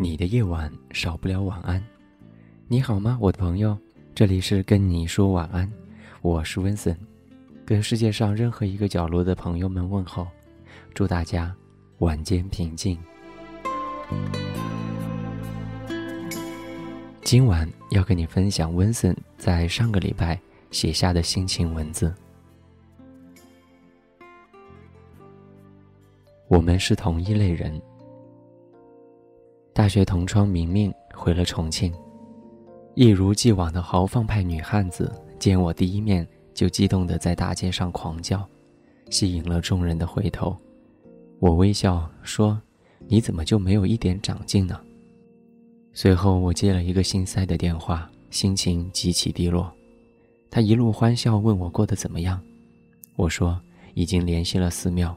你的夜晚少不了晚安，你好吗，我的朋友？这里是跟你说晚安，我是温森，跟世界上任何一个角落的朋友们问候，祝大家晚间平静。今晚要跟你分享温森在上个礼拜写下的心情文字。我们是同一类人。大学同窗明明回了重庆，一如既往的豪放派女汉子，见我第一面就激动地在大街上狂叫，吸引了众人的回头。我微笑说：“你怎么就没有一点长进呢？”随后我接了一个心塞的电话，心情极其低落。他一路欢笑问我过得怎么样，我说已经联系了寺庙。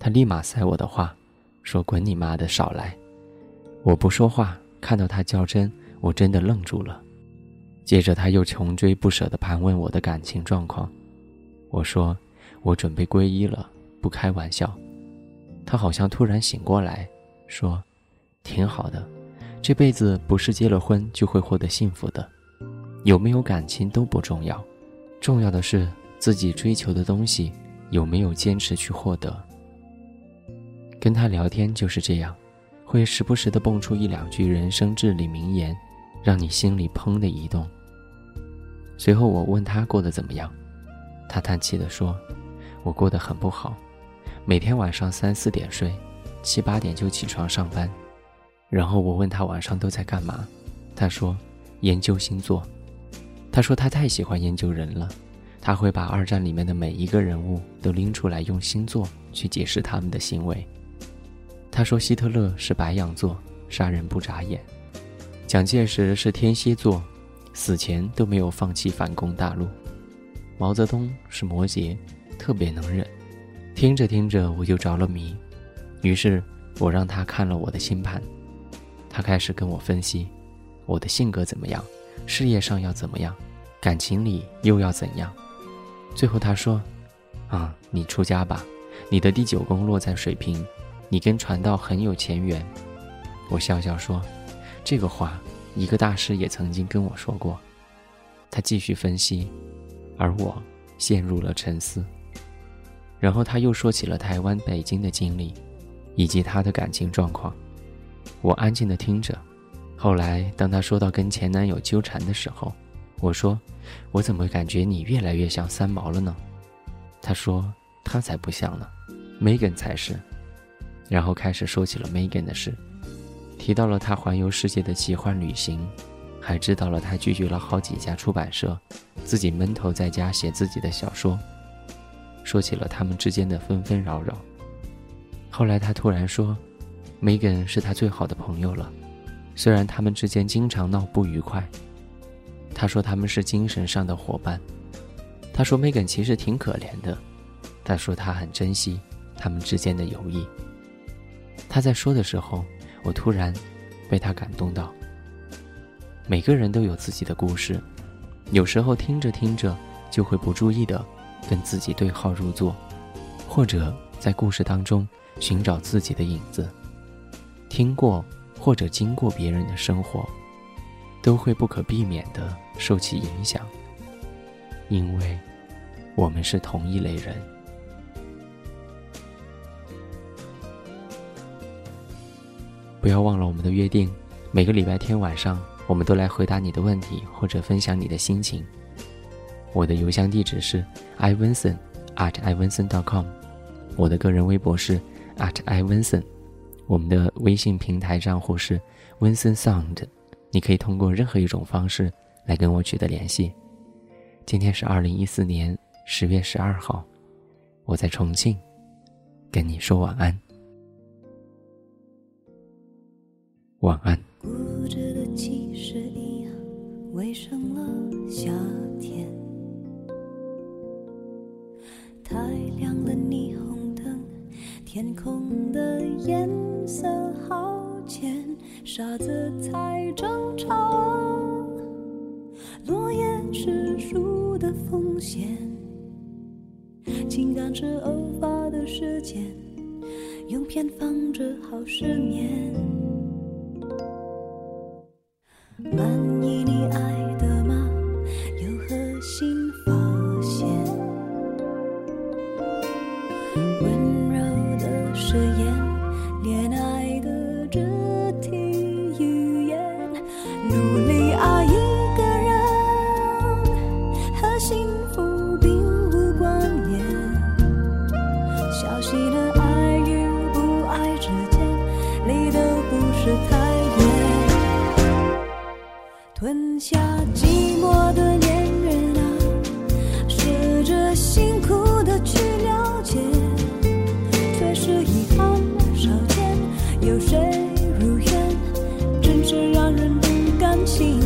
他立马塞我的话，说：“滚你妈的，少来！”我不说话，看到他较真，我真的愣住了。接着他又穷追不舍地盘问我的感情状况。我说：“我准备皈依了，不开玩笑。”他好像突然醒过来，说：“挺好的，这辈子不是结了婚就会获得幸福的，有没有感情都不重要，重要的是自己追求的东西有没有坚持去获得。”跟他聊天就是这样。会时不时的蹦出一两句人生至理名言，让你心里砰的一动。随后我问他过得怎么样，他叹气地说：“我过得很不好，每天晚上三四点睡，七八点就起床上班。”然后我问他晚上都在干嘛，他说：“研究星座。”他说他太喜欢研究人了，他会把二战里面的每一个人物都拎出来，用星座去解释他们的行为。他说：“希特勒是白羊座，杀人不眨眼；蒋介石是天蝎座，死前都没有放弃反攻大陆；毛泽东是摩羯，特别能忍。”听着听着，我就着了迷。于是，我让他看了我的星盘，他开始跟我分析我的性格怎么样，事业上要怎么样，感情里又要怎样。最后他说：“啊，你出家吧，你的第九宫落在水瓶。”你跟传道很有前缘，我笑笑说：“这个话，一个大师也曾经跟我说过。”他继续分析，而我陷入了沉思。然后他又说起了台湾、北京的经历，以及他的感情状况。我安静的听着。后来，当他说到跟前男友纠缠的时候，我说：“我怎么感觉你越来越像三毛了呢？”他说：“他才不像呢，Megan 才是。”然后开始说起了 Megan 的事，提到了他环游世界的奇幻旅行，还知道了他拒绝了好几家出版社，自己闷头在家写自己的小说。说起了他们之间的纷纷扰扰。后来他突然说，Megan 是他最好的朋友了，虽然他们之间经常闹不愉快。他说他们是精神上的伙伴。他说 Megan 其实挺可怜的，他说他很珍惜他们之间的友谊。他在说的时候，我突然被他感动到。每个人都有自己的故事，有时候听着听着就会不注意的跟自己对号入座，或者在故事当中寻找自己的影子。听过或者经过别人的生活，都会不可避免的受其影响，因为我们是同一类人。不要忘了我们的约定，每个礼拜天晚上我们都来回答你的问题或者分享你的心情。我的邮箱地址是 ivinson at ivinson dot com，我的个人微博是 at ivinson，我们的微信平台账户是 Vincent Sound，你可以通过任何一种方式来跟我取得联系。今天是二零一四年十月十二号，我在重庆，跟你说晚安。晚安。固执的其实一样，围上了夏天。太亮了霓虹灯，天空的颜色好浅，傻子才争吵。落叶是树的风险，情感是偶发的事件，用偏方治好失眠。离得不是太远。吞下寂寞的恋人啊，试着辛苦的去了解，却是遗憾少见。有谁如愿，真是让人不甘心